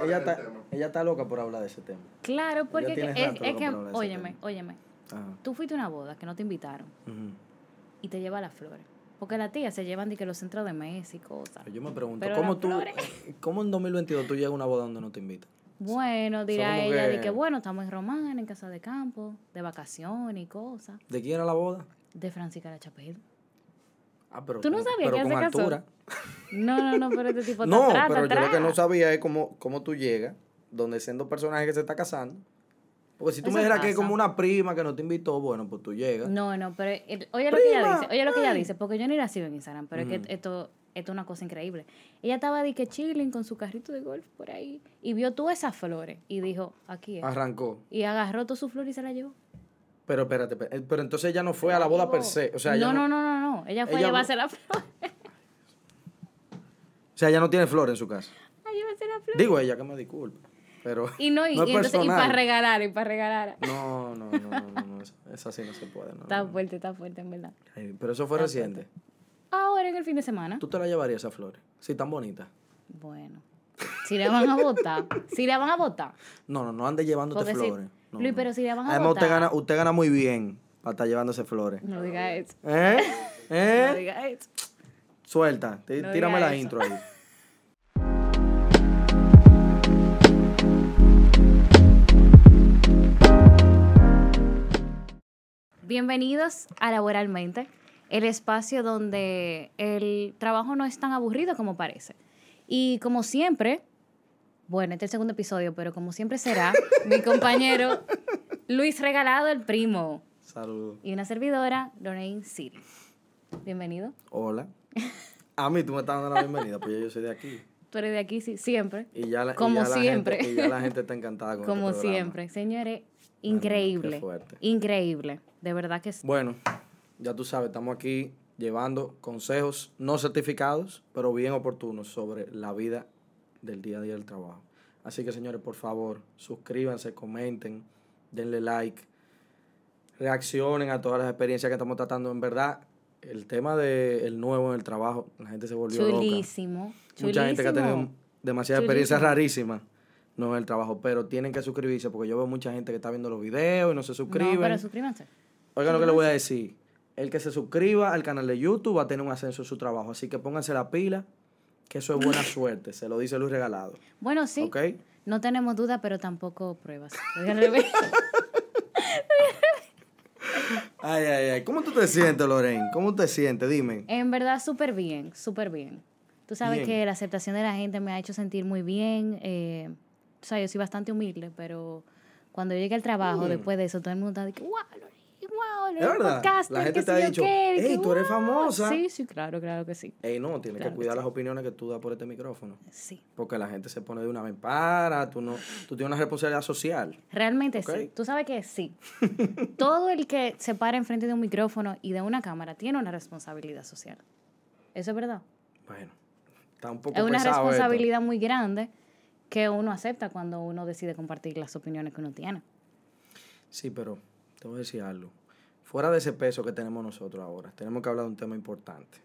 ¿Cuál ella es el está, ella está loca por hablar de ese tema. Claro, porque que- es, que, óyeme, tema. óyeme. Ajá. Tú fuiste a una boda que no te invitaron y te lleva las flores. Porque las tías se llevan de que los centros de mesa y cosas. Yo me pregunto, Pero ¿cómo tú, flores. cómo en 2022 tú llegas a una boda donde no te invitan? Bueno, dirá como ella de que- que bueno, estamos en Romana, en casa de campo, de vacaciones y cosas. ¿De quién era la boda? De Francisca la Chapel. Ah, pero, ¿Tú no sabías pero que con altura. No, no, no, pero este tipo No, pero yo lo que no sabía es cómo, cómo tú llegas, donde siendo personaje que se está casando. Porque si tú Eso me dijeras que es como una prima que no te invitó, bueno, pues tú llegas. No, no, pero el- oye lo que ella dice, oye lo que ella dice, porque yo ni la sigo en Instagram, pero es que esto, esto es una cosa increíble. Ella estaba de que chilling con su carrito de golf por ahí y vio todas esas flores y dijo, aquí es. Arrancó. Y agarró todas sus flores y se la llevó. Pero espérate, eh, pero entonces ella no fue a la boda per se. O sea, no, no, no, no, ella fue a llevarse la flor. O sea, ella no tiene flores en su casa. A llevarse la flor. Digo ella que me disculpe. Pero Y no, y, no y entonces, y para regalar, y para regalar. No, no, no, no, no, eso así no se puede. No, Está fuerte, está fuerte, en verdad. Ay, Pero eso fue Está reciente. Ahora en el fin de semana. ¿Tú te la llevarías esas flores? Sí, tan bonitas. Bueno. Si la van a votar, si la van a votar. No, no, no ande llevándote Porque si- flores. No, Luis, pero si la van a Además, usted votar. gana, usted gana muy bien para estar llevándose flores. No diga eso. ¿Eh? No ¿Eh? diga eso. Suelta, No tírame diga la eso. intro ahí. Bienvenidos a Laboralmente, el espacio donde el trabajo no es tan aburrido como parece. Y como siempre, bueno, este es el segundo episodio, pero como siempre será, mi compañero Luis Regalado, el primo, Saludos. y una servidora, Lorraine City. Bienvenido. Hola. A mí tú me estás dando la bienvenida, pues ya yo soy de aquí. Tú eres de aquí, sí, siempre. Y ya la, y Como ya la siempre. gente- y ya la gente está encantada con Como este programa. siempre. Señores, qué increíble. fuerte. Increíble. De verdad que sí. Bueno, ya tú sabes, estamos aquí llevando consejos no certificados, pero bien oportunos sobre la vida del día a día del trabajo. Así que, señores, por favor, suscríbanse, comenten, denle like, reaccionen a todas las experiencias que estamos tratando. En verdad, el tema del nuevo en el trabajo, la gente se volvió loca. Chulísimo. Mucha gente que ha tenido demasiadas experiencias rarísimas no en el trabajo, pero tienen que suscribirse porque yo veo mucha gente que está viendo los videos y no se suscriben. No, pero suscríbanse. Oigan lo que les voy a decir. El que se suscriba al canal de YouTube va a tener un ascenso en su trabajo. Así que pónganse la pila, que eso es buena suerte. Se lo dice Luis Regalado. Bueno, sí. ¿Ok? No tenemos duda, pero tampoco pruebas. Lo dije al revés. Ay, ay, ay. ¿Cómo tú te sientes, Lorraine? ¿Cómo te sientes? Dime. en verdad, súper bien, súper bien. Tú sabes Bien. que la aceptación de la gente me ha hecho sentir muy bien. Eh, o sea, yo soy bastante humilde, pero cuando yo llegué al trabajo, después de eso, todo el mundo está de que, wow, Lorena, wow, La gente te ha dicho, qué", de "Ey, que, tú eres famosa. Sí, sí, claro, claro que sí. Ey, no, tienes Claro que que cuidar sí. las opiniones que tú das por este micrófono. Sí. Porque la gente se pone de una vez para, tú no, tú tienes una responsabilidad social. Realmente sí. Tú sabes que sí. Todo el que se para enfrente de un micrófono y de una cámara tiene una responsabilidad social. Eso es verdad. Bueno, está un poco Es una esto. responsabilidad muy grande que uno acepta cuando uno decide compartir las opiniones que uno tiene. Sí, pero te voy a decir algo. Fuera de ese peso que tenemos nosotros ahora, tenemos que hablar de un tema importante,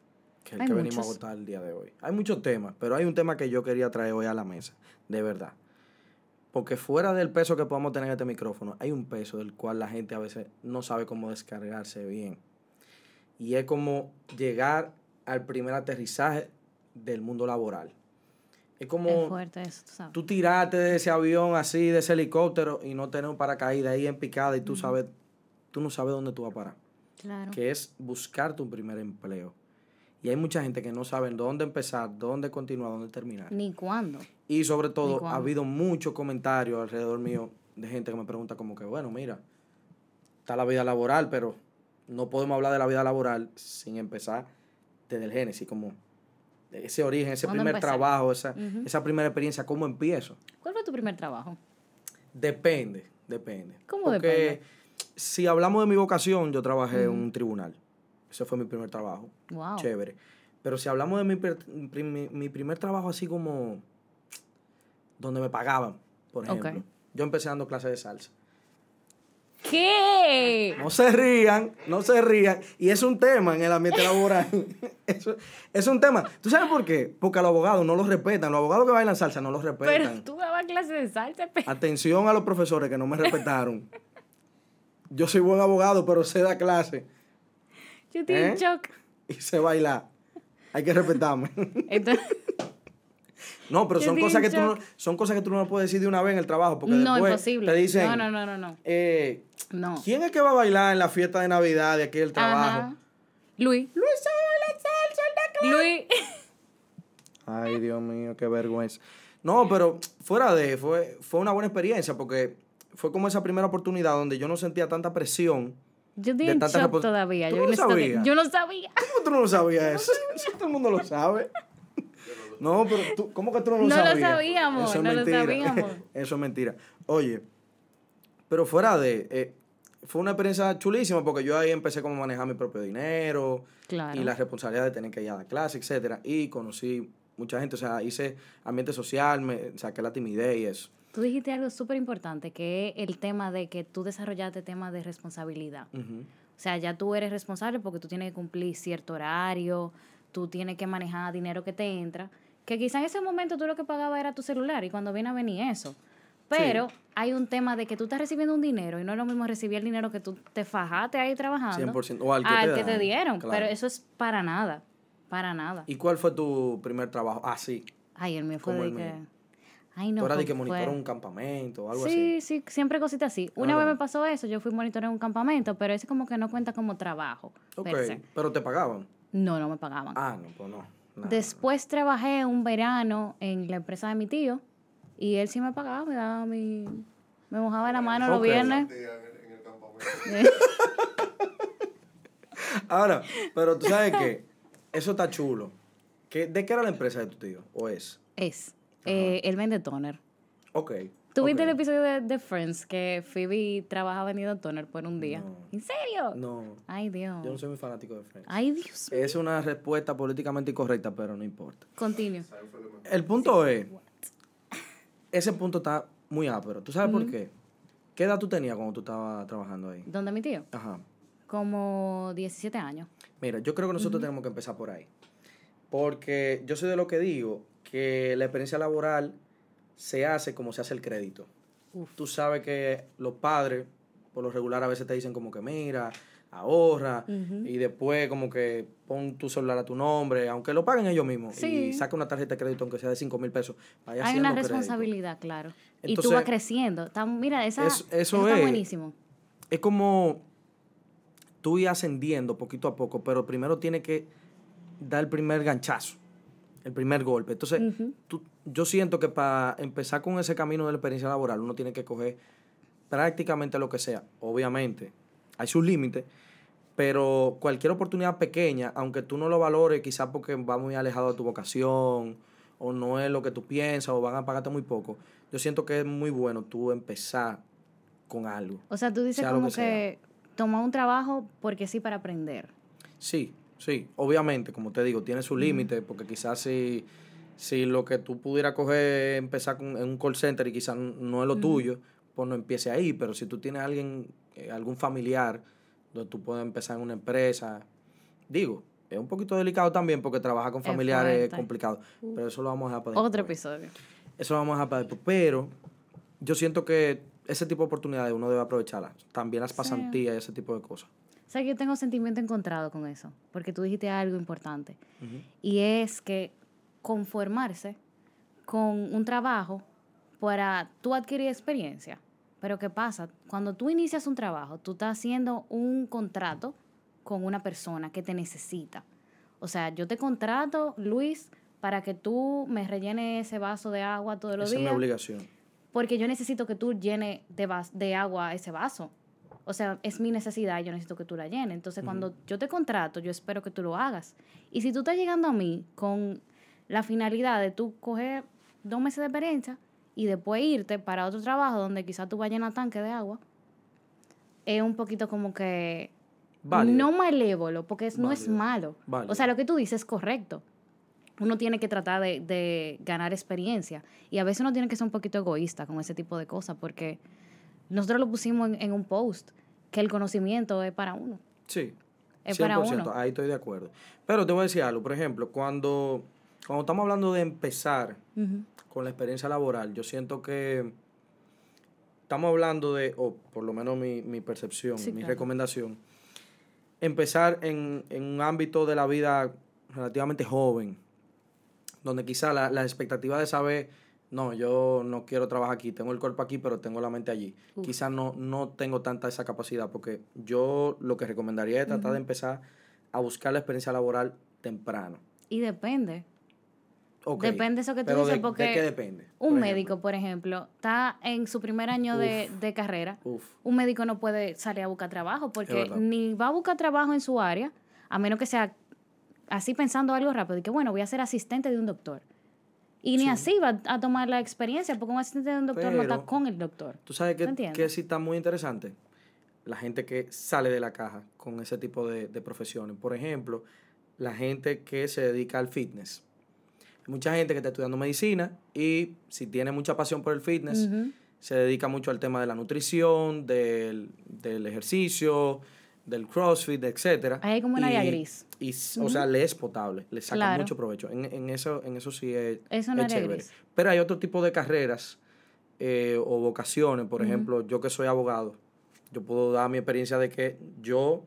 que es el Hay que venimos a votar el día de hoy. Hay muchos temas, pero hay un tema que yo quería traer hoy a la mesa, de verdad. Porque fuera del peso que podamos tener en este micrófono, hay un peso del cual la gente a veces no sabe cómo descargarse bien. Y es como llegar al primer aterrizaje del mundo laboral. Es como es fuerte eso, tú sabes. tú tirarte de ese avión así, de ese helicóptero y no tener un paracaídas ahí en picada y tú sabes, tú no sabes dónde tú vas a parar. claro. Que es buscar tu primer empleo. Y hay mucha gente que no sabe dónde empezar, dónde continuar, dónde terminar. Ni cuándo. Y sobre todo, ha habido muchos comentarios alrededor mío de gente que me pregunta como que, bueno, mira, está la vida laboral, pero no podemos hablar de la vida laboral sin empezar desde el génesis, como ese origen, ese ¿Cuándo primer empezar? trabajo, esa, esa primera experiencia, ¿cómo empiezo? ¿Cuál fue tu primer trabajo? Depende, depende. ¿Cómo Porque depende? Si hablamos de mi vocación, yo trabajé en un tribunal. Ese fue mi primer trabajo. Wow. Chévere. Pero si hablamos de mi, prim- mi primer trabajo así como donde me pagaban, por ejemplo. Yo empecé dando clases de salsa. ¿Qué? No se rían, no se rían. Y es un tema en el ambiente laboral. Eso es un tema. ¿Tú sabes por qué? Porque a los abogados no los respetan. Los abogados que bailan salsa no los Pero respetan. tú dabas clase de salsa, pe- Atención a los profesores que no me respetaron. Yo soy buen abogado, pero sé dar clase Yo estoy ¿Eh? en shock. y sé bailar. Hay que respetarme. Entonces, No, pero Yo son cosas, que tú no, son cosas que tú no puedes decir de una vez en el trabajo. Porque no, después imposible. te dicen, no, no, no, no, no. eh, No. ¿quién es que va a bailar en la fiesta de Navidad de aquí del trabajo? Ajá. Luis. Luis sabe la salsa, Luis. Ay, Dios mío, qué vergüenza. No, pero fuera de, fue, fue una buena experiencia porque fue como esa primera oportunidad donde yo no sentía tanta presión. Yo estoy De en tanta shock todavía. ¿Tú Yo no no, sabías? yo no sabía. ¿Cómo tú no lo sabías eso? Eso todo el mundo lo sabe. No, pero tú, ¿cómo que tú no lo No lo sabías? sabíamos, Eso es no lo mentira. sabíamos. Eso es mentira. Oye, pero fuera de, eh, fue una experiencia chulísima porque yo ahí empecé como a manejar mi propio dinero Claro. y la responsabilidad de tener que ir a la clase, etcétera, y conocí mucha gente, o sea, hice ambiente social, me saqué la timidez y eso. Tú dijiste algo súper importante, que es el tema de que tú desarrollaste tema de responsabilidad. O sea, ya tú eres responsable porque tú tienes que cumplir cierto horario, tú tienes que manejar dinero que te entra, que quizá en ese momento tú lo que pagabas era tu celular y cuando viene a venir eso. Pero hay un tema de que tú estás recibiendo un dinero y no es lo mismo recibir el dinero que tú te fajaste ahí trabajando 100%, o al que te dan, dieron. claro. Pero eso es para nada, para nada. ¿Y cuál fue tu primer trabajo? Ah, sí. Ay, el mío fue de el que... Ay, no, Tú eras de fue- que monitoreó fue- un campamento o algo sí, así. sí, siempre cositas así. Una Ah. vez me pasó eso, yo fui monitoreo en un campamento, pero ese como que no cuenta como trabajo. Ok, pero te pagaban. No, no me pagaban. Ah, no, pues no. nada. Después trabajé un verano en la empresa de mi tío y él sí me pagaba, me daba mi... Me mojaba la mano los viernes. Ahora, pero tú sabes que eso está chulo. ¿Qué, ¿De qué era la empresa de tu tío? ¿O es? Es. Eh, él vende toner. Ok. ¿Tuviste ok. el episodio de, de Friends que Phoebe trabaja vendiendo toner por un día? No. ¿En serio? No, Ay, Dios. yo no soy muy fanático de Friends. Ay, Dios. Es una respuesta políticamente incorrecta, pero no importa. Continúe. El punto es, ese punto está muy ápero. ¿Tú sabes por qué? ¿Qué edad tú tenías cuando tú estabas trabajando ahí? ¿Dónde mi tío? Ajá. Como 17 años. Mira, yo creo que nosotros tenemos que empezar por ahí. Porque yo soy de lo que digo que la experiencia laboral se hace como se hace el crédito. Uf. Tú sabes que los padres, por lo regular, a veces te dicen como que mira, ahorra, y después como que pon tu celular a tu nombre, aunque lo paguen ellos mismos, Sí. y saca una tarjeta de crédito aunque sea de 5 mil pesos. vaya Hay una crédito. responsabilidad, claro. y tú vas creciendo. Mira, esa, Es- eso está es. buenísimo. Es como tú ir ascendiendo poquito a poco, pero primero tiene que dar el primer ganchazo, el primer golpe. Entonces, tú- yo siento que para empezar con ese camino de la experiencia laboral, uno tiene que coger prácticamente lo que sea. Obviamente, hay sus límites, pero cualquier oportunidad pequeña, aunque tú no lo valores, quizás porque va muy alejado de tu vocación, o no es lo que tú piensas, o van a pagarte muy poco, yo siento que es muy bueno tú empezar con algo. O sea, tú dices como que que, toma un trabajo porque sí para aprender. Sí, sí, obviamente, como te digo, tiene su límite, porque quizás si, si lo que tú pudieras coger, empezar con, en un call center y quizás no es lo tuyo, pues no empiece ahí, pero si tú tienes alguien, eh, algún familiar, donde tú puedes empezar en una empresa, digo, es un poquito delicado también porque trabajar con Es familiares es complicado, pero eso lo vamos a dejar para Otro después. episodio. Eso lo vamos a dejar para después, pero yo siento que ese tipo de oportunidades uno debe aprovecharlas, también las pasantías y ese tipo de cosas. O sea, que yo tengo sentimiento encontrado con eso, porque tú dijiste algo importante. Ujú. Y es que conformarse con un trabajo para tú adquirir experiencia. Pero ¿qué pasa? Cuando tú inicias un trabajo, tú estás haciendo un contrato con una persona que te necesita. O sea, yo te contrato, Luis, para que tú me rellenes ese vaso de agua todos los Esa es mi días, obligación. porque yo necesito que tú llenes de, de agua ese vaso. O sea, es mi necesidad y yo necesito que tú la llenes. Entonces, cuando yo te contrato, yo espero que tú lo hagas. Y si tú estás llegando a mí con la finalidad de tú coger dos meses de experiencia y después irte para otro trabajo donde quizás tú vayas a llenar tanque de agua, es un poquito como que Válido. no malévolo, porque es- no es malo. Válido. O sea, lo que tú dices es correcto. Uno tiene que tratar de, de ganar experiencia. Y a veces uno tiene que ser un poquito egoísta con ese tipo de cosas, porque nosotros lo pusimos en, en un post, que el conocimiento es para uno. Sí. Es para 100%, uno. ahí estoy de acuerdo. Pero te voy a decir algo, por ejemplo, cuando, cuando estamos hablando de empezar con la experiencia laboral, yo siento que estamos hablando de, o por lo menos mi, mi percepción, Sí, mi claro. recomendación, empezar en, en un ámbito de la vida relativamente joven, donde quizá la, la expectativa de saber, no, yo no quiero trabajar aquí, tengo el cuerpo aquí, pero tengo la mente allí. Uf. Quizá no, no tengo tanta esa capacidad, porque yo lo que recomendaría es tratar de empezar a buscar la experiencia laboral temprano. Y depende. Ok, Depende eso que tú pero dices, de- porque ¿De qué depende? Un Por médico, por ejemplo, está en su primer año de, de carrera. Uf. Un médico no puede salir a buscar trabajo porque ni va a buscar trabajo en su área, a menos que sea así pensando algo rápido, y que bueno, voy a ser asistente de un doctor. Y ni Sí. así va a tomar la experiencia, porque un asistente de un doctor no está con el doctor. ¿Tú sabes ¿Me que, que sí está muy interesante? La gente que sale de la caja con ese tipo de, de profesiones. Por ejemplo, la gente que se dedica al fitness. Hay mucha gente que está estudiando medicina y si tiene mucha pasión por el fitness, se dedica mucho al tema de la nutrición, del, del ejercicio, del crossfit, etcétera. Ahí hay como un área Y- gris. Y, s- O sea, le es potable, le saca Claro. mucho provecho. En, en eso, en eso sí es, Es un es área chévere. gris. Pero hay otro tipo de carreras eh, o vocaciones. Por ejemplo, yo que soy abogado, yo puedo dar mi experiencia de que yo,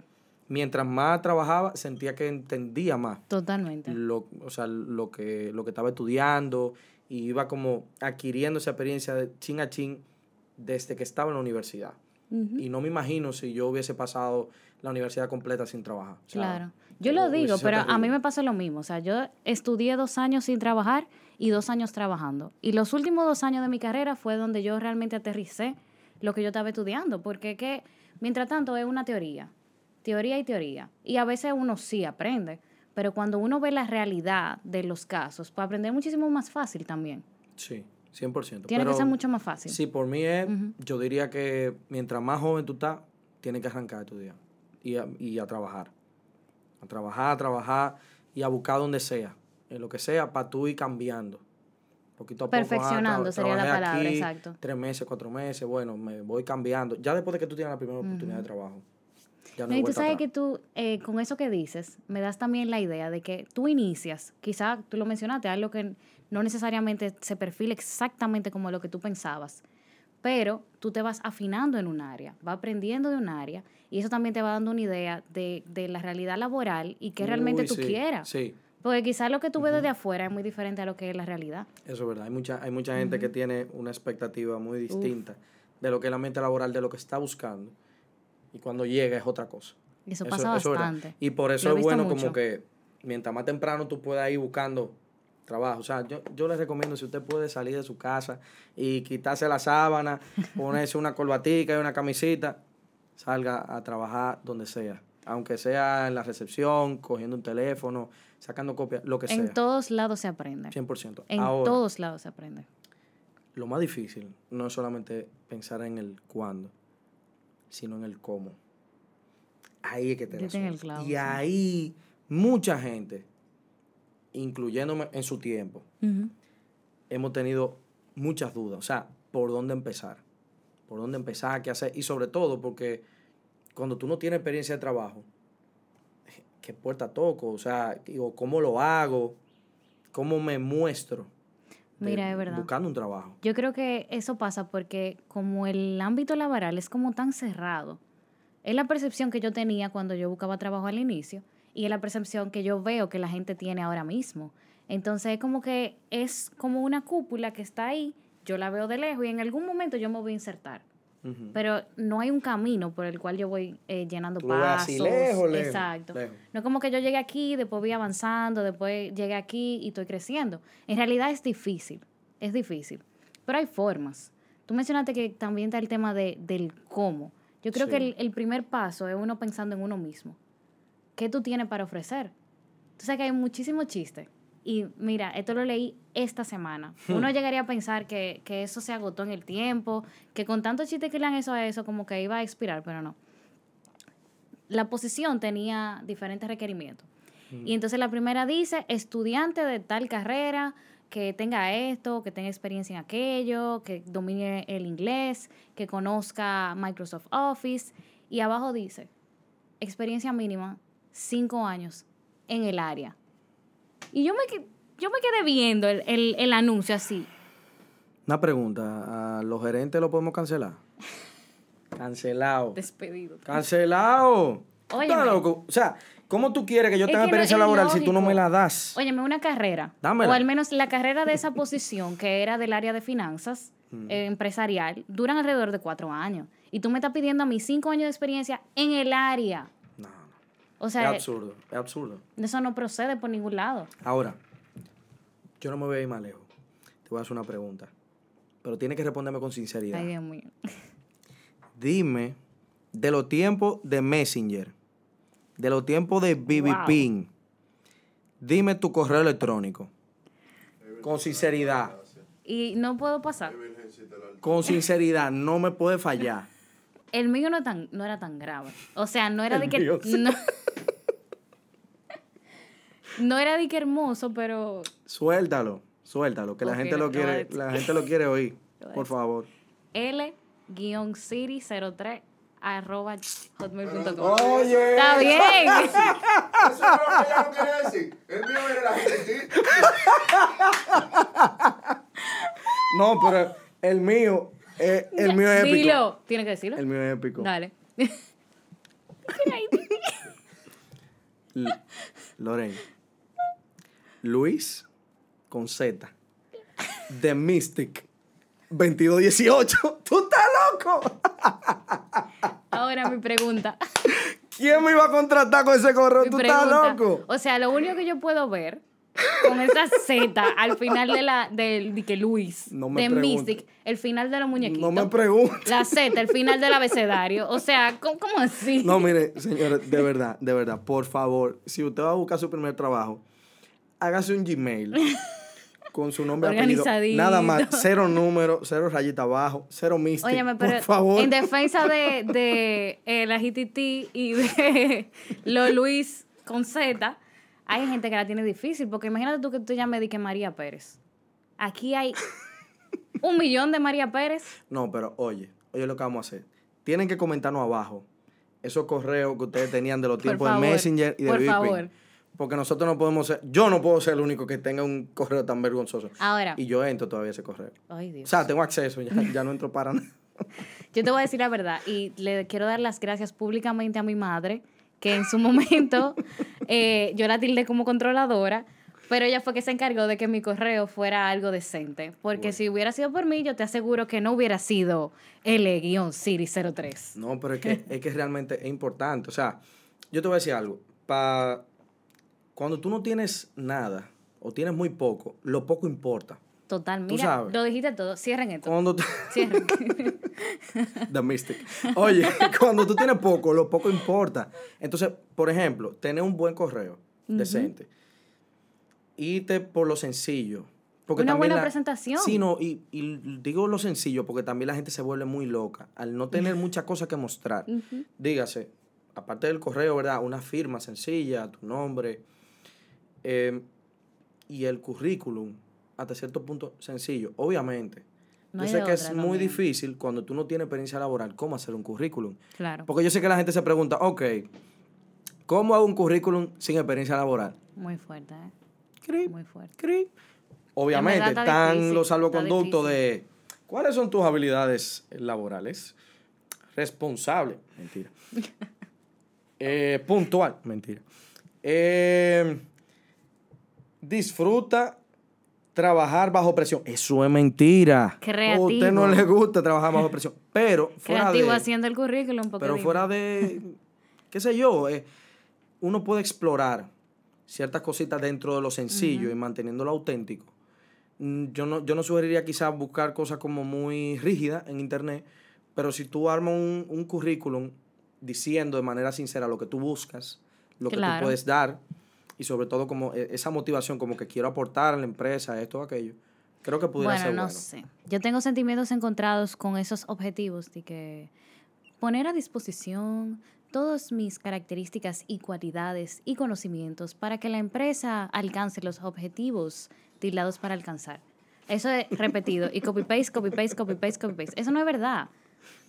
mientras más trabajaba, sentía que entendía más Totalmente. lo, o sea, lo que, lo que estaba estudiando y iba como adquiriendo esa experiencia de chin a chin desde que estaba en la universidad. Y no me imagino si yo hubiese pasado la universidad completa sin trabajar. O sea, Claro. Yo lo digo, pero a mí me pasó lo mismo. O sea, yo estudié dos años sin trabajar y dos años trabajando. Y los últimos dos años de mi carrera fue donde yo realmente aterricé lo que yo estaba estudiando. Porque que, mientras tanto, es una teoría. Teoría y teoría. Y a veces uno sí aprende. Pero cuando uno ve la realidad de los casos, pues aprender muchísimo más fácil también. Sí, 100%. Tiene Pero que ser mucho más fácil. Sí, por mí es, yo diría que mientras más joven tú estás, tienes que arrancar a estudiar y a, y a trabajar. A trabajar, a trabajar y a buscar donde sea. En lo que sea, para tú ir cambiando. Poquito a poco. ah, Perfeccionando tra- sería la palabra, aquí exacto. Tres meses, cuatro meses, bueno, me voy cambiando. Ya después de que tú tienes la primera oportunidad de trabajo. Ya no, No, y tú sabes atrás. que tú, eh, con eso que dices, me das también la idea de que tú inicias, quizá tú lo mencionaste, algo que no necesariamente se perfila exactamente como lo que tú pensabas, pero tú te vas afinando en un área, vas aprendiendo de un área, y eso también te va dando una idea de, de la realidad laboral y que realmente Uy, tú sí, quieras. Sí, Porque quizás lo que tú ves desde afuera es muy diferente a lo que es la realidad. Eso es verdad. Hay mucha, hay mucha gente que tiene una expectativa muy distinta de lo que es la mente laboral, de lo que está buscando. Y cuando llega es otra cosa. Y eso, Eso- pasa eso es verdad. bastante. Y por eso es bueno mucho. como que mientras más temprano tú puedas ir buscando trabajo. O sea, yo, yo les recomiendo si usted puede salir de su casa y quitarse la sábana, ponerse una corbatica y una camisita, salga a trabajar donde sea. Aunque sea en la recepción, cogiendo un teléfono, sacando copias, lo que En sea. todos lados se aprende. 100%. En Ahora, todos lados se aprende. lo más difícil no es solamente pensar en el cuándo, sino en el cómo. Ahí es que te en Y sí. ahí mucha gente, incluyéndome en su tiempo, hemos tenido muchas dudas. O sea, ¿por dónde empezar? ¿Por dónde empezar? ¿Qué hacer? Y sobre todo porque cuando tú no tienes experiencia de trabajo, ¿qué puerta toco? O sea, digo, ¿cómo lo hago? ¿Cómo me muestro? Mira, es verdad. Buscando un trabajo. Yo creo que eso pasa porque como el ámbito laboral es como tan cerrado, es la percepción que yo tenía cuando yo buscaba trabajo al inicio y es la percepción que yo veo que la gente tiene ahora mismo. Entonces es como que es como una cúpula que está ahí, yo la veo de lejos y en algún momento yo me voy a insertar. Pero no hay un camino por el cual yo voy eh, llenando Tú pasos. así lejos, lejos, Exacto. lejos. No es como que yo llegue aquí, después voy avanzando, después llegué aquí y estoy creciendo. En realidad es difícil, es difícil. Pero hay formas. Tú mencionaste que también está el tema de, del cómo. Yo creo Sí. que el, el primer paso es uno pensando en uno mismo. ¿Qué tú tienes para ofrecer? Tú sabes que hay muchísimos chistes. Y mira, esto lo leí esta semana. Uno llegaría a pensar que, que eso se agotó en el tiempo, que con tantos chistes que le han eso a eso, como que iba a expirar, pero no. La posición tenía diferentes requerimientos. Y entonces la primera dice, estudiante de tal carrera, que tenga esto, que tenga experiencia en aquello, que domine el inglés, que conozca Microsoft Office. Y abajo dice, experiencia mínima cinco años en el área. Y yo me, yo me quedé viendo el, el- el anuncio así. Una pregunta, ¿a los gerentes lo podemos cancelar? Cancelado. Despedido. Cancelado. Loco. O sea, ¿cómo tú quieres que yo tenga que experiencia laboral si tú no me la das? Óyeme, una carrera. Dámela. O al menos la carrera de esa posición, que era del área de finanzas Mm. eh, empresarial, duran alrededor de cuatro años. Y tú me estás pidiendo a mí cinco años de experiencia en el área. Es sea, absurdo, es absurdo. eso no procede por ningún lado. Ahora, yo no me voy a ir más lejos. Te voy a hacer una pregunta. Pero tienes que responderme con sinceridad. Ay, Dios mío. Dime, de los tiempos de Messenger, de los tiempos de BB Wow. Dime tu correo electrónico. Con sinceridad. Y no puedo pasar. Con sinceridad, no me puede fallar. El mío no, tan, no era tan grave. O sea, no era El de que. mío sí. No, no era de que hermoso, pero. Suéltalo, suéltalo, que la Ok, gente lo quiere, la gente lo quiere oír. Por favor. L-City03 arroba hotmail.com. Oye. Está bien. Eso es lo que ella no quería decir. El mío era la gente. No, pero el mío, eh, el mío es épico. Dilo. Tienes que decirlo. El mío es épico. Dale. L- Loren. Luis con Z. The Mystic. 2218. ¿Tú estás loco? Ahora mi pregunta. ¿Quién me iba a contratar con ese correo? Mi ¿Tú estás pregunta. loco? O sea, lo único que yo puedo ver con esa Z al final de la del de que Luis No me de pregunte. Mystic, el final de los muñequitos. No me preguntes. La Z, el final del abecedario. O sea, ¿cómo, cómo así? No, mire, señores, de verdad, de verdad, por favor, si usted va a buscar su primer trabajo, hágase un Gmail con su nombre apellido. Organizadito. Nada más, cero número, cero rayita abajo, cero Mystic. Óyeme, pero por favor. en defensa de, de eh, la GTT y de lo Luis con Z, hay gente que la tiene difícil, porque imagínate tú que tú llames de que María Pérez. Aquí hay un millón de María Pérez. No, pero oye, oye lo que vamos a hacer. Tienen que comentarnos abajo esos correos que ustedes tenían de los tiempos de Messenger y de por favor. Porque nosotros no podemos ser, yo no puedo ser el único que tenga un correo tan vergonzoso. Ahora, Y yo entro todavía a ese correo. ay O Dios. sea, tengo acceso, ya, ya no entro para nada. Yo te voy a decir la verdad y le quiero dar las gracias públicamente a mi madre, que en su momento eh, yo la tildé como controladora, pero ella fue que se encargó de que mi correo fuera algo decente. Porque si hubiera sido por mí, yo te aseguro que no hubiera sido L-Siri03. No, pero es que, es que realmente es importante. O sea, yo te voy a decir algo. Pa, cuando tú no tienes nada o tienes muy poco, lo poco importa. Total, mira, sabes. lo dijiste todo. Cierren esto. Cuando tú- Cierren. The Mystic. Oye, cuando tú tienes poco, lo poco importa. Entonces, por ejemplo, tener un buen correo decente. Irte por lo sencillo. Porque Una buena la- presentación. Sí, no, y, y digo lo sencillo porque también la gente se vuelve muy loca al no tener muchas cosas que mostrar. Dígase, aparte del correo, ¿verdad? Una firma sencilla, tu nombre eh, y el currículum, hasta cierto punto sencillo. Obviamente, No yo sé que es muy difícil cuando tú no tienes experiencia laboral, cómo hacer un currículum. Claro. Porque yo sé que la gente se pregunta, ok, ¿cómo hago un currículum sin experiencia laboral? Muy fuerte, ¿eh? Cri, Muy fuerte. cri. Obviamente, están difícil, los salvoconductos de cuáles son tus habilidades laborales. Responsable, mentira. Eh, puntual, mentira. Eh, disfruta trabajar bajo presión. Eso es mentira. Creativo. A usted no le gusta trabajar bajo presión. Pero fuera Creativo de, haciendo el currículum. porque pero fuera de, qué sé yo, eh, uno puede explorar ciertas cositas dentro de lo sencillo y manteniéndolo auténtico. Mm, Yo no, yo no sugeriría quizás buscar cosas como muy rígidas en internet, pero si tú armas un, un currículum diciendo de manera sincera lo que tú buscas, lo que tú puedes dar, y sobre todo como eh, esa motivación, como que quiero aportar a la empresa, esto o aquello, creo que pudiera Bueno, ser no bueno. sé. Yo tengo sentimientos encontrados con esos objetivos de que poner a disposición todas mis características y cualidades y conocimientos para que la empresa alcance los objetivos tildados para alcanzar. Eso es repetido y copy paste, copy paste, copy paste, copy paste. Eso no es verdad.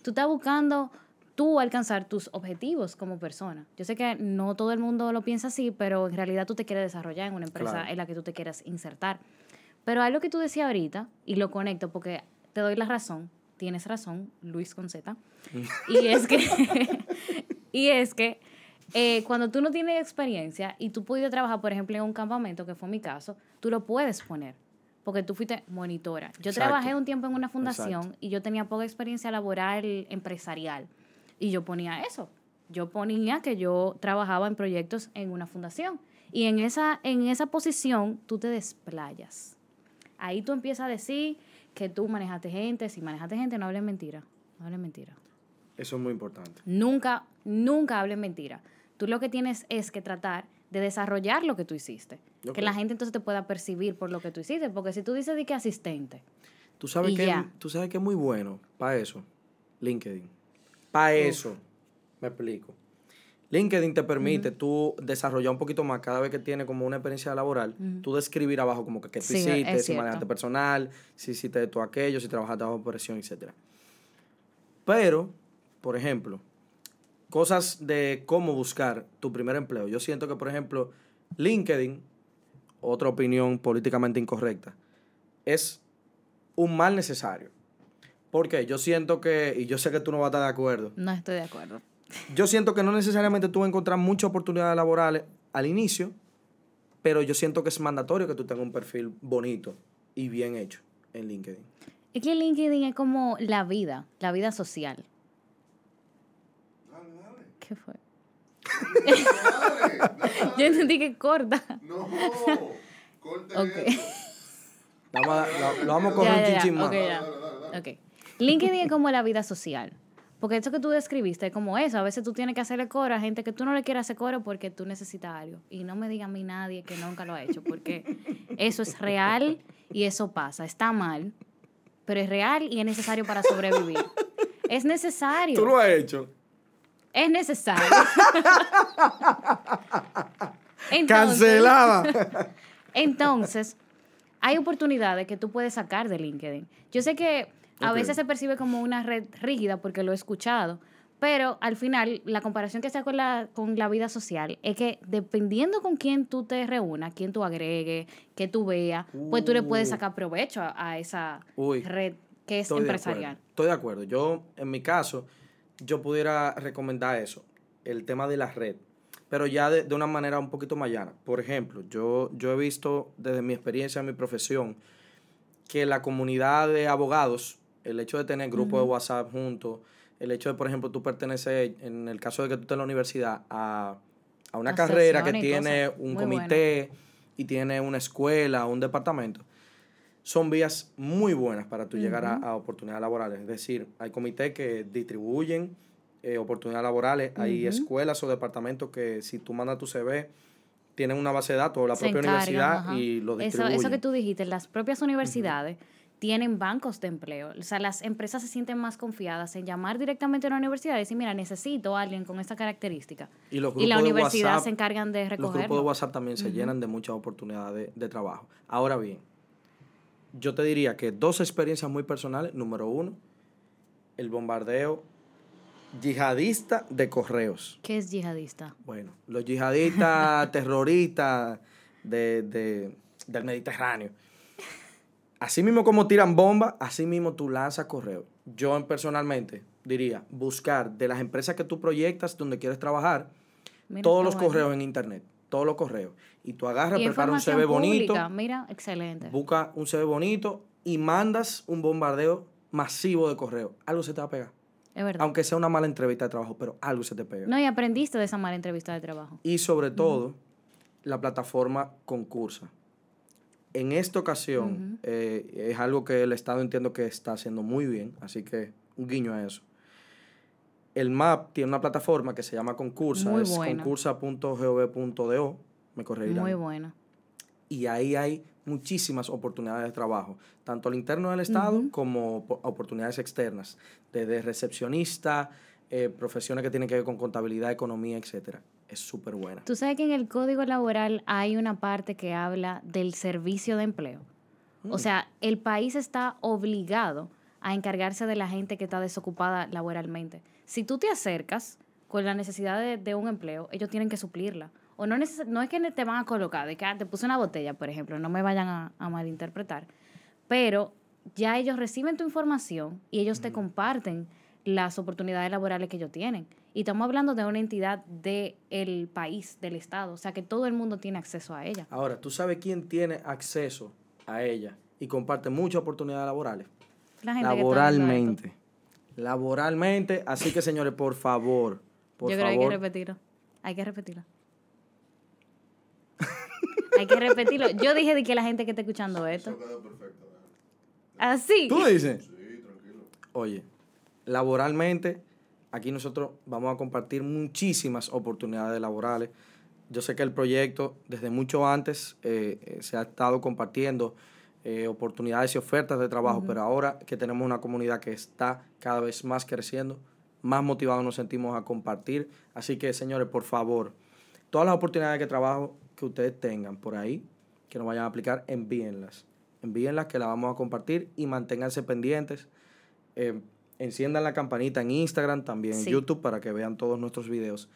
Tú estás buscando tú alcanzar tus objetivos como persona. Yo sé que no todo el mundo lo piensa así, pero en realidad tú te quieres desarrollar en una empresa Claro. en la que tú te quieras insertar. Pero algo que tú decías ahorita, y lo conecto porque te doy la razón, tienes razón, Luis con Z, y es que, y es que eh, cuando tú no tienes experiencia y tú pudiste trabajar, por ejemplo, en un campamento, que fue mi caso, tú lo puedes poner, porque tú fuiste monitora. Yo Exacto. trabajé un tiempo en una fundación Exacto. y yo tenía poca experiencia laboral empresarial, y yo ponía eso. Yo ponía que yo trabajaba en proyectos en una fundación. Y en esa, en esa posición tú te desplayas. Ahí tú empiezas a decir que tú manejaste gente. Si manejaste gente, no hables mentira. No hables mentira. Eso es muy importante. Nunca, nunca hables mentira. Tú lo que tienes es que tratar de desarrollar lo que tú hiciste. Que la gente entonces te pueda percibir por lo que tú hiciste. Porque si tú dices de que asistente, Tú sabes que ya. tú sabes que es muy bueno para eso. LinkedIn. Para eso. Me explico. LinkedIn te permite tú desarrollar un poquito más cada vez que tienes como una experiencia laboral, tú describir abajo como que qué tú Sí, hiciste, si manejaste personal, si hiciste esto aquello, si trabajaste bajo presión, etc. Pero, por ejemplo, cosas de cómo buscar tu primer empleo. Yo siento que, por ejemplo, LinkedIn, otra opinión políticamente incorrecta, es un mal necesario. Porque yo siento que, y yo sé que tú no vas a estar de acuerdo, no estoy de acuerdo. yo siento que no necesariamente tú vas a encontrar muchas oportunidades laborales al inicio, pero yo siento que es mandatorio que tú tengas un perfil bonito y bien hecho en LinkedIn. Es que LinkedIn es como la vida, la vida social. Dale, dale. ¿Qué fue? Dale, dale. Yo entendí que corta. No, corte Ok. eso. Vamos a- lo, lo vamos a correr Ya, un chinchín más. Ok, ya. Dale, dale, dale. Ok. LinkedIn es como la vida social. Porque eso que tú describiste es como eso. A veces tú tienes que hacerle coro a gente que tú no le quieres hacer coro porque tú necesitas algo. Y no me diga a mí nadie que nunca lo ha hecho, porque eso es real y eso pasa. Está mal, pero es real y es necesario para sobrevivir. Es necesario. Tú lo has hecho. Es necesario. Entonces- Cancelada. Entonces, hay oportunidades que tú puedes sacar de LinkedIn. Yo sé que a veces se percibe como una red rígida porque lo he escuchado, pero al final la comparación que está con la, con la vida social es que dependiendo con quién tú te reúnas, quién tú agregues, que tú veas, pues tú le puedes Uh. sacar provecho a, a esa Uy, red que es de empresarial. Estoy de acuerdo. Yo, en mi caso, yo pudiera recomendar eso, el tema de la red, pero ya de, de una manera un poquito más llana. Por ejemplo, yo, yo he visto desde mi experiencia en mi profesión que la comunidad de abogados, el hecho de tener grupos de WhatsApp juntos, el hecho de, por ejemplo, tú pertenecer, en el caso de que tú estés en la universidad, a, a una carrera que tiene cosas. un Muy comité y tiene una escuela, un departamento, son vías muy buenas para tú llegar a, a oportunidades laborales. Es decir, hay comités que distribuyen eh, oportunidades laborales, hay escuelas o departamentos que si tú mandas tu CV, tienen una base de datos, la Se propia encargan, universidad ajá. y lo Eso, distribuyen. eso que tú dijiste, las propias universidades tienen bancos de empleo. O sea, las empresas se sienten más confiadas en llamar directamente a la universidad y decir, mira, necesito a alguien con esta característica. Y, los Y la universidad WhatsApp- se encargan de Los grupos de recogerlo. WhatsApp también se llenan de muchas oportunidades de, de trabajo. Ahora bien, yo te diría que dos experiencias muy personales. Número uno, el bombardeo yihadista de correos. ¿Qué es yihadista? Bueno, los yihadistas terroristas de, de- del Mediterráneo. Así mismo como tiran bombas, así mismo tú lanzas correos. Yo personalmente diría, buscar de las empresas que tú proyectas donde quieres trabajar, Mira, todos los bueno. correos en internet, todos los correos. Y tú agarras, preparas un CV bonito. Mira, excelente. busca un CV bonito y mandas un bombardeo masivo de correo. Algo se te va a pegar. Es verdad. Aunque sea una mala entrevista de trabajo, pero algo se te pega. No, y aprendiste de esa mala entrevista de trabajo. Y sobre todo, la plataforma concursa. En esta ocasión, eh, es algo que el Estado entiendo que está haciendo muy bien, así que un guiño a eso. El MAP tiene una plataforma que se llama Concursa, Muy es concursa.gov.do, me corregirán. Muy buena. y ahí hay muchísimas oportunidades de trabajo, tanto al interno del Estado como po- oportunidades externas, desde recepcionista, eh, profesiones que tienen que ver con contabilidad, economía, etcétera. Es súper buena. Tú sabes que en el código laboral hay una parte que habla del servicio de empleo. Mm. O sea, el país está obligado a encargarse de la gente que está desocupada laboralmente. Si tú te acercas con la necesidad de, de un empleo, ellos tienen que suplirla. O no, neces- no es que te van a colocar, de que ah, te puse una botella, por ejemplo, no me vayan a, a malinterpretar. Pero ya ellos reciben tu información y ellos te comparten las oportunidades laborales que ellos tienen. Y estamos hablando de una entidad del país, del Estado. O sea que todo el mundo tiene acceso a ella. Ahora, ¿tú sabes quién tiene acceso a ella y comparte muchas oportunidades laborales? La gente que está viendo Laboralmente. Laboralmente. Así que, señores, por favor, por Yo creo que hay que repetirlo. Hay que repetirlo. hay que repetirlo. Yo dije de que la gente que está escuchando esto. Eso quedó perfecto. déjalo. Así. ¿Tú dices? Sí, tranquilo. Oye, laboralmente, aquí nosotros vamos a compartir muchísimas oportunidades laborales. Yo sé que el proyecto, desde mucho antes, eh, eh, se ha estado compartiendo eh, oportunidades y ofertas de trabajo, pero ahora que tenemos una comunidad que está cada vez más creciendo, más motivados nos sentimos a compartir. Así que, señores, por favor, todas las oportunidades de trabajo que ustedes tengan por ahí, que nos vayan a aplicar, envíenlas. Envíenlas que las vamos a compartir y manténganse pendientes. Eh, enciendan la campanita en Instagram, también en Sí. YouTube para que vean todos nuestros videos.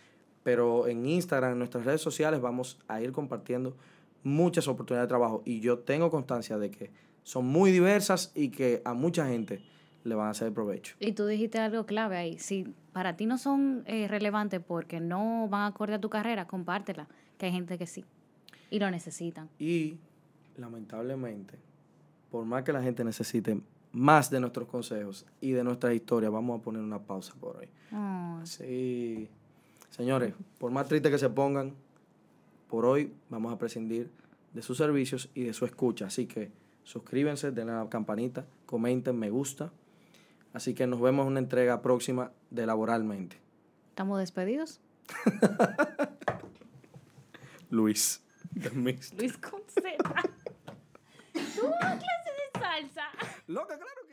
Pero en Instagram, en nuestras redes sociales, vamos a ir compartiendo muchas oportunidades de trabajo. Y yo tengo constancia de que son muy diversas y que a mucha gente le van a hacer provecho. Y tú dijiste algo clave ahí. Si para ti no son eh, relevantes porque no van acorde a tu carrera, compártela. Que hay gente que sí. Y lo necesitan. Y lamentablemente, por más que la gente necesite más de nuestros consejos y de nuestra historia, vamos a poner una pausa por hoy. Oh, Sí. Señores, por más triste que se pongan, por hoy vamos a prescindir de sus servicios y de su escucha. Así que suscríbanse, denle a la campanita, comenten, me gusta. Así que nos vemos en una entrega próxima de Laboralmente. ¿Estamos despedidos? Luis. Luis con Z. Tú, clase de Loca, claro.